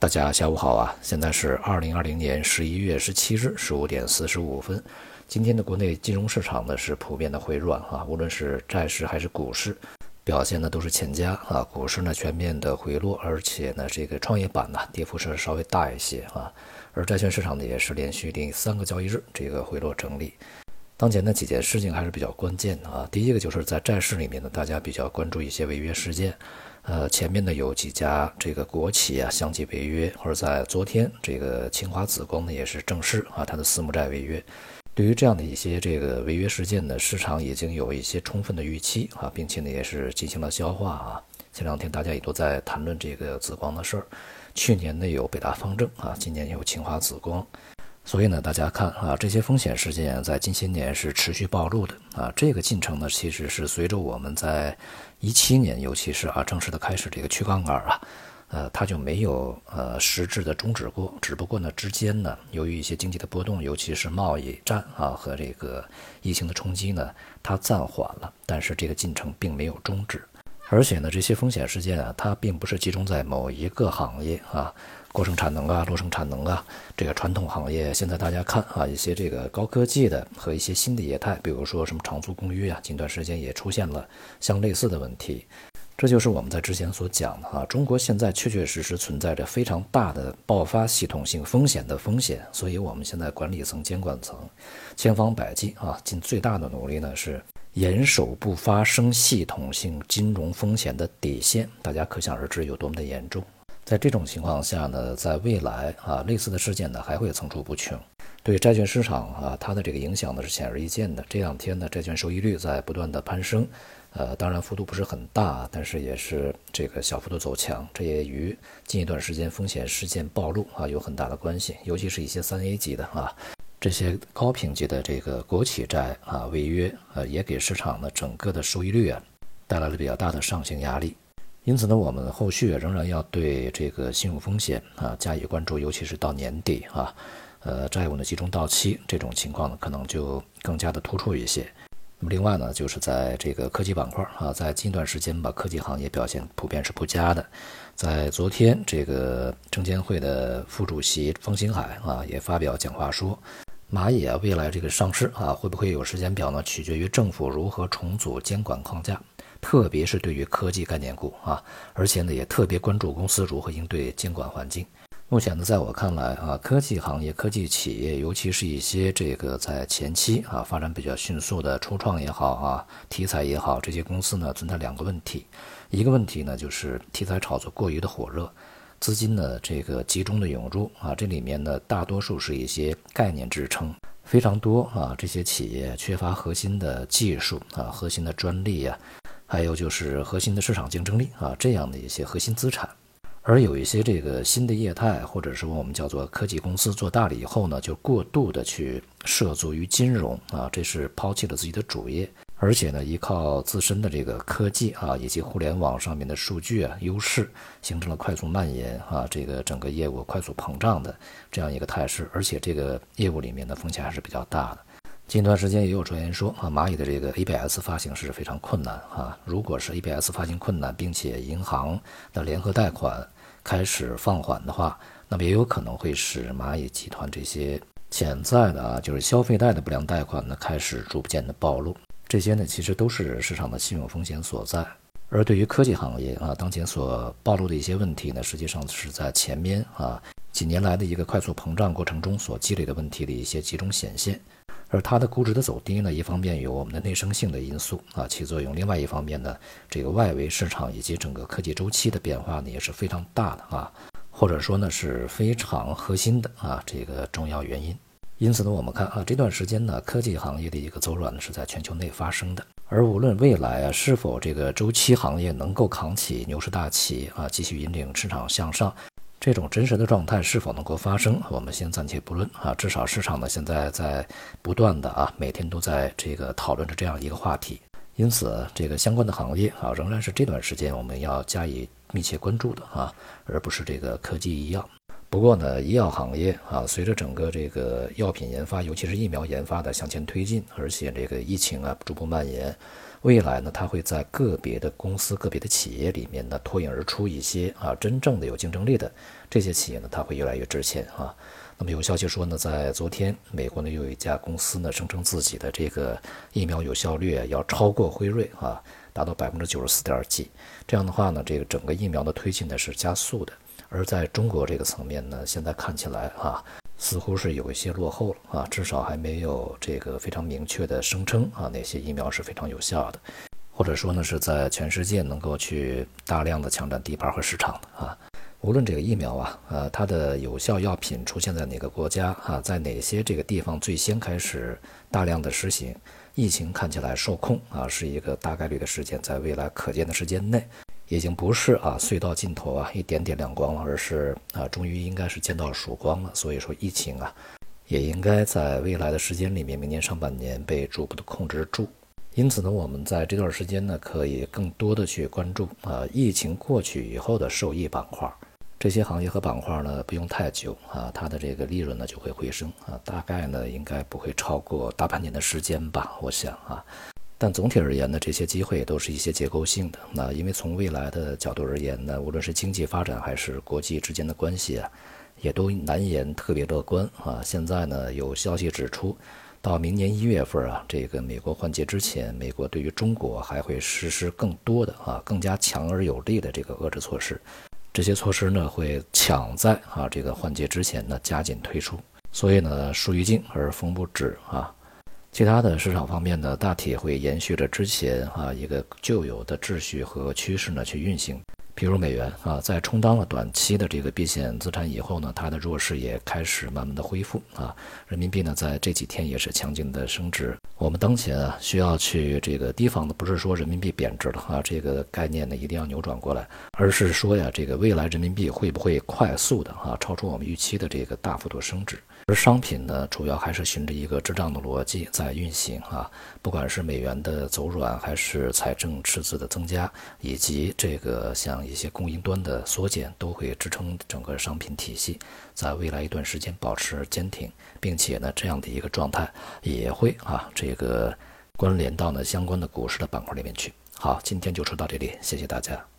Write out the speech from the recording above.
大家下午好啊！现在是二零二零年十一月十七日十五点四十五分。今天的国内金融市场呢是普遍的回软啊，无论是债市还是股市，表现呢都是欠佳啊。股市呢全面的回落，而且呢这个创业板呢跌幅是稍微大一些啊。而债券市场呢也是连续第三个交易日这个回落整理。当前呢几件事情还是比较关键的啊。第一个就是在债市里面呢，大家比较关注一些违约事件。呃，前面呢有几家这个国企啊相继违约，或者在昨天这个清华紫光呢也是正式啊它的私募债违约。对于这样的一些这个违约事件呢，市场已经有一些充分的预期啊，并且呢也是进行了消化啊。前两天大家也都在谈论这个紫光的事儿，去年呢有北大方正啊，今年有清华紫光。所以呢，大家看啊，这些风险事件在近些年是持续暴露的啊。这个进程呢，其实是随着我们在一七年，尤其是啊正式的开始这个去杠杆啊，呃，它就没有呃实质的终止过。只不过呢，之间呢，由于一些经济的波动，尤其是贸易战啊和这个疫情的冲击呢，它暂缓了。但是这个进程并没有终止。而且呢，这些风险事件啊，它并不是集中在某一个行业啊。过剩产能啊，落生产能啊，这个传统行业现在大家看啊，一些这个高科技的和一些新的业态，比如说什么长租公寓啊，近段时间也出现了相类似的问题。这就是我们在之前所讲的啊，中国现在确确实实存在着非常大的爆发系统性风险的风险，所以我们现在管理层、监管层千方百计啊，尽最大的努力呢，是严守不发生系统性金融风险的底线。大家可想而知有多么的严重。在这种情况下呢，在未来啊，类似的事件呢还会层出不穷，对债券市场啊，它的这个影响呢是显而易见的。这两天呢，债券收益率在不断的攀升，呃，当然幅度不是很大，但是也是这个小幅度走强，这也与近一段时间风险事件暴露啊有很大的关系。尤其是一些三 A 级的啊，这些高评级的这个国企债啊违约，呃，也给市场的整个的收益率啊带来了比较大的上行压力。因此呢，我们后续仍然要对这个信用风险啊加以关注，尤其是到年底啊，呃，债务呢集中到期这种情况呢，可能就更加的突出一些。那么另外呢，就是在这个科技板块啊，在近段时间吧，科技行业表现普遍是不佳的。在昨天，这个证监会的副主席方星海啊也发表讲话说，蚂蚁啊未来这个上市啊会不会有时间表呢？取决于政府如何重组监管框架。特别是对于科技概念股啊，而且呢也特别关注公司如何应对监管环境。目前呢，在我看来啊，科技行业、科技企业，尤其是一些这个在前期啊发展比较迅速的初创也好啊，题材也好，这些公司呢存在两个问题。一个问题呢就是题材炒作过于的火热，资金的这个集中的涌入啊，这里面呢大多数是一些概念支撑，非常多啊，这些企业缺乏核心的技术啊，核心的专利呀。还有就是核心的市场竞争力啊，这样的一些核心资产，而有一些这个新的业态，或者说我们叫做科技公司做大了以后呢，就过度的去涉足于金融啊，这是抛弃了自己的主业，而且呢，依靠自身的这个科技啊，以及互联网上面的数据啊优势，形成了快速蔓延啊，这个整个业务快速膨胀的这样一个态势，而且这个业务里面的风险还是比较大的。近段时间也有传言说啊，蚂蚁的这个 ABS 发行是非常困难啊。如果是 ABS 发行困难，并且银行的联合贷款开始放缓的话，那么也有可能会使蚂蚁集团这些潜在的啊，就是消费贷的不良贷款呢开始逐渐的暴露。这些呢，其实都是市场的信用风险所在。而对于科技行业啊，当前所暴露的一些问题呢，实际上是在前面啊几年来的一个快速膨胀过程中所积累的问题的一些集中显现。而它的估值的走低呢，一方面有我们的内生性的因素啊起作用，另外一方面呢，这个外围市场以及整个科技周期的变化呢也是非常大的啊，或者说呢是非常核心的啊这个重要原因。因此呢，我们看啊这段时间呢，科技行业的一个走软呢是在全球内发生的。而无论未来啊是否这个周期行业能够扛起牛市大旗啊，继续引领市场向上。这种真实的状态是否能够发生，我们先暂且不论啊。至少市场呢现在在不断的啊，每天都在这个讨论着这样一个话题。因此，这个相关的行业啊，仍然是这段时间我们要加以密切关注的啊，而不是这个科技医药。不过呢，医药行业啊，随着整个这个药品研发，尤其是疫苗研发的向前推进，而且这个疫情啊逐步蔓延，未来呢，它会在个别的公司、个别的企业里面呢脱颖而出一些啊，真正的有竞争力的这些企业呢，它会越来越值钱啊。那么有消息说呢，在昨天，美国呢又有一家公司呢声称自己的这个疫苗有效率要超过辉瑞啊，达到百分之九十四点几。这样的话呢，这个整个疫苗的推进呢是加速的。而在中国这个层面呢，现在看起来啊，似乎是有一些落后了啊，至少还没有这个非常明确的声称啊，哪些疫苗是非常有效的，或者说呢是在全世界能够去大量的抢占地盘和市场的啊。无论这个疫苗啊，呃，它的有效药品出现在哪个国家啊，在哪些这个地方最先开始大量的实行，疫情看起来受控啊，是一个大概率的事件，在未来可见的时间内。已经不是啊隧道尽头啊一点点亮光了，而是啊终于应该是见到曙光了。所以说疫情啊也应该在未来的时间里面，明年上半年被逐步的控制住。因此呢，我们在这段时间呢可以更多的去关注啊疫情过去以后的受益板块，这些行业和板块呢不用太久啊，它的这个利润呢就会回升啊，大概呢应该不会超过大半年的时间吧，我想啊。但总体而言呢，这些机会都是一些结构性的。那因为从未来的角度而言呢，无论是经济发展还是国际之间的关系啊，也都难言特别乐观啊。现在呢，有消息指出，到明年一月份啊，这个美国换届之前，美国对于中国还会实施更多的啊，更加强而有力的这个遏制措施。这些措施呢，会抢在啊这个换届之前呢加紧推出。所以呢，树欲静而风不止啊。其他的市场方面呢，大体会延续着之前啊一个旧有的秩序和趋势呢去运行。比如美元啊，在充当了短期的这个避险资产以后呢，它的弱势也开始慢慢的恢复啊。人民币呢，在这几天也是强劲的升值。我们当前啊，需要去这个提防的不是说人民币贬值了啊，这个概念呢一定要扭转过来，而是说呀，这个未来人民币会不会快速的啊超出我们预期的这个大幅度升值？而商品呢，主要还是循着一个滞胀的逻辑在运行啊，不管是美元的走软，还是财政赤字的增加，以及这个像一些供应端的缩减，都会支撑整个商品体系在未来一段时间保持坚挺，并且呢，这样的一个状态也会啊，这个关联到呢相关的股市的板块里面去。好，今天就说到这里，谢谢大家。